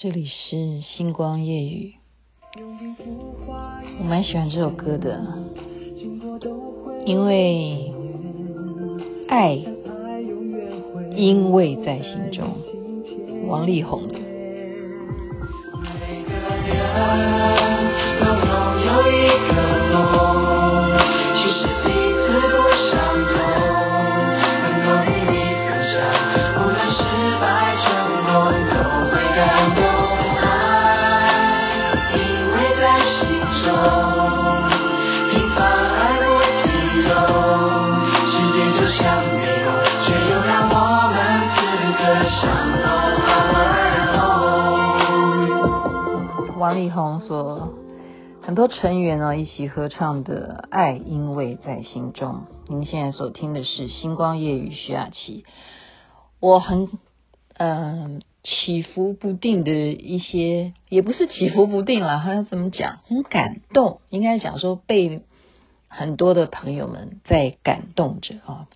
这里是星光夜雨，我蛮喜欢这首歌的，因为爱因为在心中，王力宏的。王力宏所很多成员呢一起合唱的《爱因为在心中》。您现在所听的是《星光夜雨》徐雅琪。我很嗯、起伏不定的一些，也不是起伏不定啦，好像怎么讲？很感动，应该讲说被很多的朋友们在感动着啊。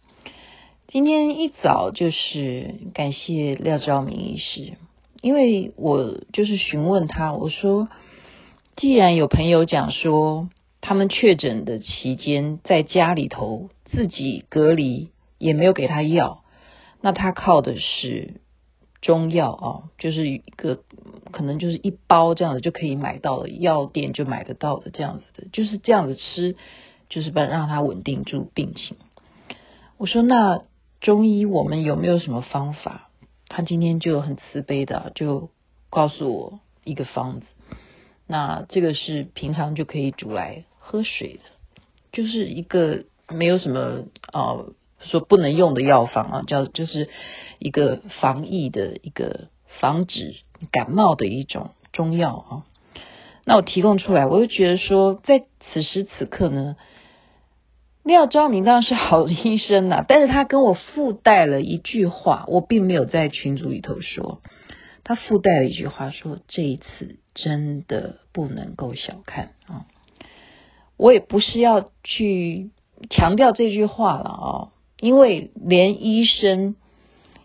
今天一早就是感谢廖兆明医师。因为我就是询问他，我说，既然有朋友讲说他们确诊的期间在家里头自己隔离，也没有给他药，那他靠的是中药啊，就是一个可能就是一包这样子就可以买到了，药店就买得到的这样子的，就是这样子吃，就是把让他稳定住病情。我说，那中医我们有没有什么方法？他今天就很慈悲的，就告诉我一个方子。那这个是平常就可以煮来喝水的，就是一个没有什么呃说不能用的药方啊，叫就是一个防疫的一个防止感冒的一种中药啊。那我提供出来，我就觉得说，在此时此刻呢。廖昭明当然是好医生呐，但是他跟我附带了一句话，我并没有在群组里头说，他附带了一句话说，这一次真的不能够小看啊！我也不是要去强调这句话了啊，因为连医生，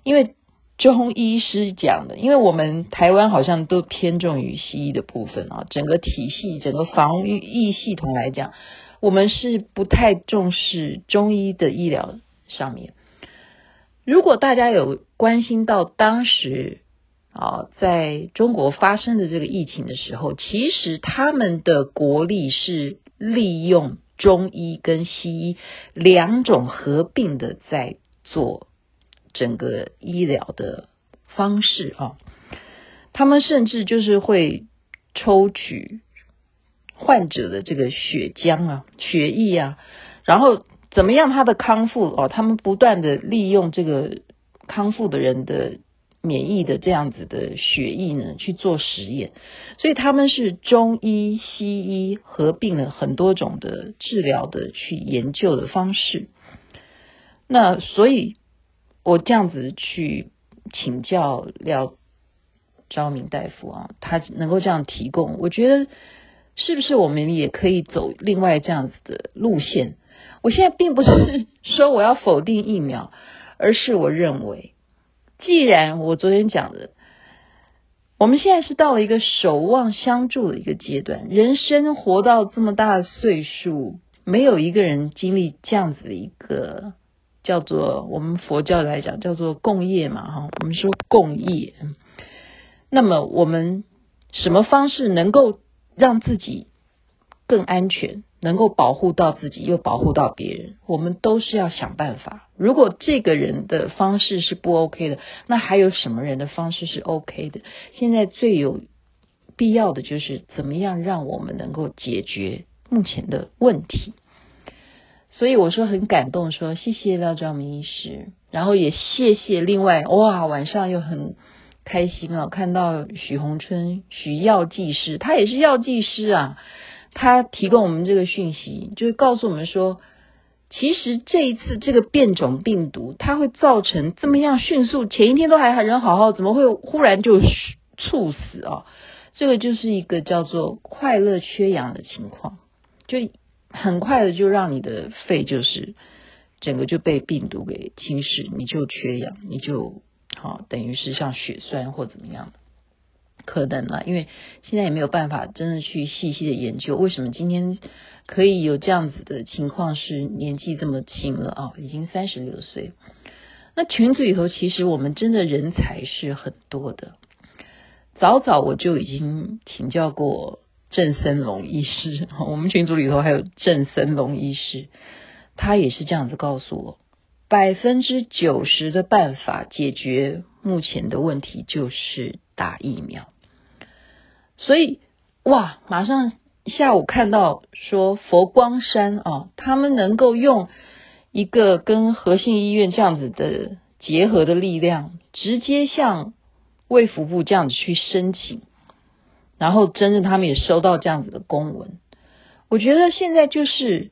因为中医师讲的，因为我们台湾好像都偏重于西医的部分啊，整个体系、整个防御疫系统来讲。我们是不太重视中医的医疗上面。如果大家有关心到当时啊，在中国发生的这个疫情的时候，其实他们的国力是利用中医跟西医两种合并的在做整个医疗的方式啊。他们甚至就是会抽取。患者的这个血浆啊、血液啊，然后怎么样他的康复哦？他们不断的利用这个康复的人的免疫的这样子的血液呢去做实验，所以他们是中医、西医合并了很多种的治疗的去研究的方式。那所以，我这样子去请教廖昭明大夫啊，他能够这样提供，我觉得。是不是我们也可以走另外这样子的路线？我现在并不是 说我要否定疫苗，而是我认为，既然我昨天讲的，我们现在是到了一个守望相助的一个阶段，人生活到这么大的岁数，没有一个人经历这样子的一个叫做我们佛教来讲叫做共业嘛，哈，我们说共业。那么我们什么方式能够让自己更安全，能够保护到自己又保护到别人，我们都是要想办法。如果这个人的方式是不 OK 的，那还有什么人的方式是 OK 的？现在最有必要的就是怎么样让我们能够解决目前的问题。所以我说很感动说，说谢谢廖兆明医师，然后也谢谢另外哇，晚上又很。开心啊！看到许宏春、许药剂师，他也是药剂师啊。他提供我们这个讯息，就是告诉我们说，其实这一次这个变种病毒，它会造成这么样迅速，前一天都还人好好，怎么会忽然就猝死啊？这个就是一个叫做快乐缺氧的情况，就很快的就让你的肺就是整个就被病毒给侵蚀，你就缺氧，你就。好，等于是像血栓或怎么样的，可能了，因为现在也没有办法真的去细细的研究为什么今天可以有这样子的情况，是年纪这么轻了啊，已经三十六岁。那群组里头，其实我们真的人才是很多的。早早我就已经请教过郑森龙医师，我们群组里头还有郑森龙医师，他也是这样子告诉我，百分之九十的办法解决目前的问题就是打疫苗。所以哇，马上下午看到说佛光山啊，他们能够用一个跟和信医院这样子的结合的力量，直接向。卫福部这样子去申请，然后真正他们也收到这样子的公文。我觉得现在就是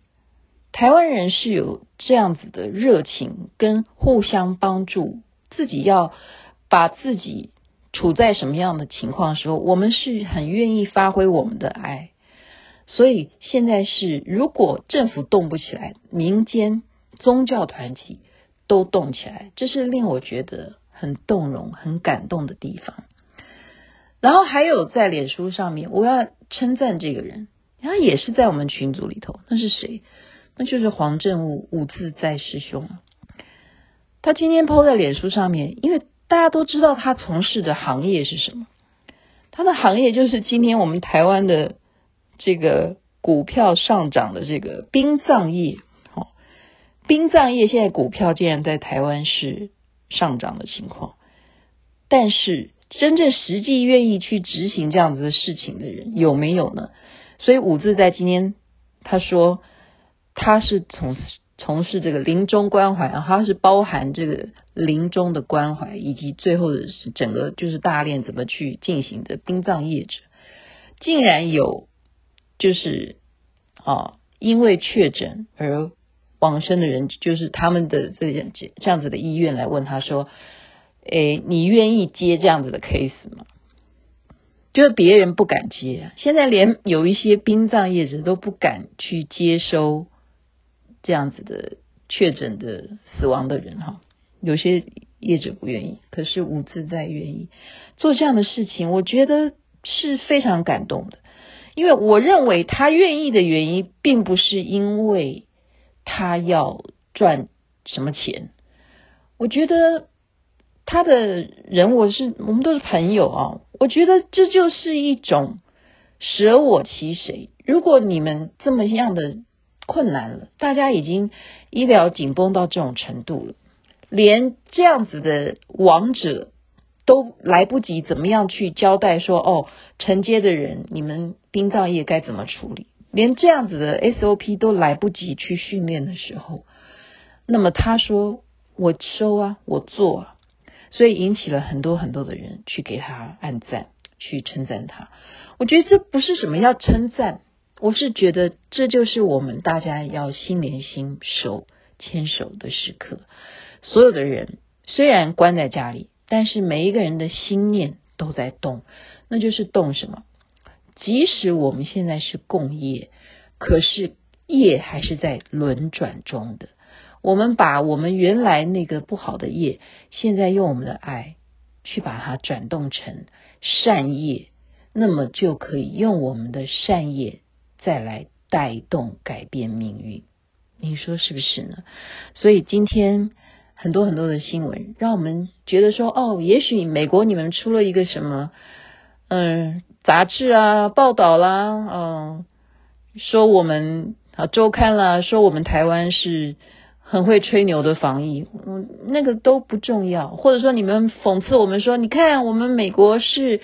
台湾人是有这样子的热情跟互相帮助，自己要把自己处在什么样的情况的时候，我们是很愿意发挥我们的爱。所以现在是，如果政府动不起来，民间宗教团体都动起来，这是令我觉得。很动容、很感动的地方。然后还有在脸书上面，我要称赞这个人，他也是在我们群组里头。那是谁？那就是黄正悟五自在师兄。他今天抛在脸书上面，因为大家都知道他从事的行业是什么。他的行业就是今天我们台湾的这个股票上涨的这个殡葬业。哦，殡葬业现在股票竟然在台湾是。上涨的情况，但是真正实际愿意去执行这样子的事情的人有没有呢？所以五字在今天他说他是从从事这个临终关怀，他是包含这个临终的关怀，以及最后的是整个就是大殓怎么去进行的殡葬业者，竟然有就是啊因为确诊而。往生的人就是他们的这样这样子的医院来问他说：“诶，你愿意接这样子的 case 吗？”就是别人不敢接，现在连有一些殡葬业者都不敢去接收这样子的确诊的死亡的人哈。有些业者不愿意，可是五自在愿意做这样的事情，我觉得是非常感动的，因为我认为他愿意的原因，并不是因为。他要赚什么钱？我觉得他的人，我是我们都是朋友啊。我觉得这就是一种舍我其谁。如果你们这么样的困难了，大家已经医疗紧绷到这种程度了，连这样子的亡者都来不及怎么样去交代说，哦，承接的人，你们殡葬业该怎么处理？连这样子的 SOP 都来不及去训练的时候，那么他说我收啊，我做啊，所以引起了很多很多的人去给他按赞，去称赞他。我觉得这不是什么要称赞，我是觉得这就是我们大家要心连心、手牵手的时刻。所有的人虽然关在家里，但是每一个人的心念都在动，那就是动什么？即使我们现在是共业，可是业还是在轮转中的。我们把我们原来那个不好的业，现在用我们的爱去把它转动成善业，那么就可以用我们的善业再来带动改变命运。你说是不是呢？所以今天很多很多的新闻，让我们觉得说，哦，也许美国你们出了一个什么，嗯。杂志啊，报道啦，嗯，说我们啊周刊啦，说我们台湾是很会吹牛的防疫，嗯，那个都不重要。或者说你们讽刺我们说，你看我们美国是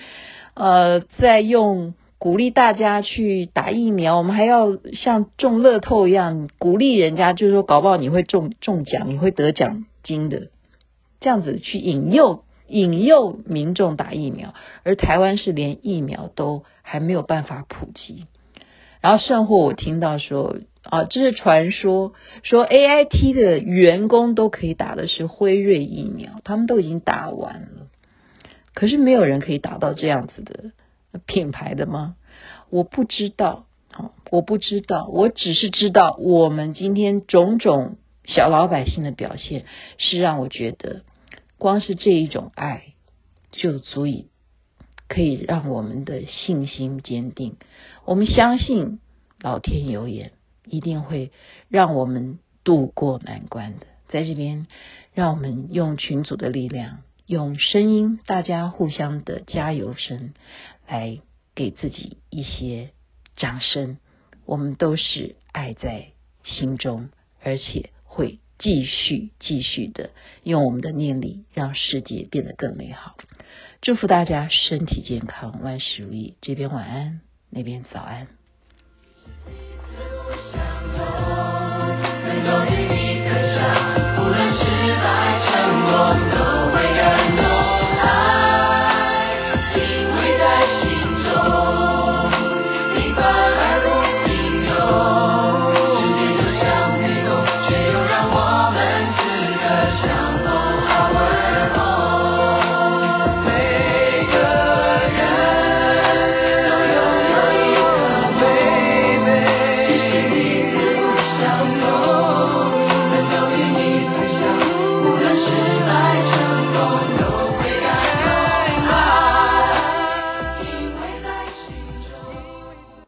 呃在用鼓励大家去打疫苗，我们还要像中乐透一样鼓励人家，就是说搞不好你会中中奖，你会得奖金的，这样子去引诱。引诱民众打疫苗，而台湾是连疫苗都还没有办法普及。然后甚或我听到说啊，这是传说，说 AIT 的员工都可以打的是辉瑞疫苗，他们都已经打完了。可是没有人可以打到这样子的品牌的吗？我不知道，我不知道，我只是知道我们今天种种小老百姓的表现，是让我觉得。光是这一种爱，就足以可以让我们的信心坚定。我们相信老天有眼，一定会让我们渡过难关的。在这边，让我们用群组的力量，用声音，大家互相的加油声，来给自己一些掌声。我们都是爱在心中，而且会继续继续的用我们的念力，让世界变得更美好。祝福大家身体健康，万事如意。这边晚安，那边早安。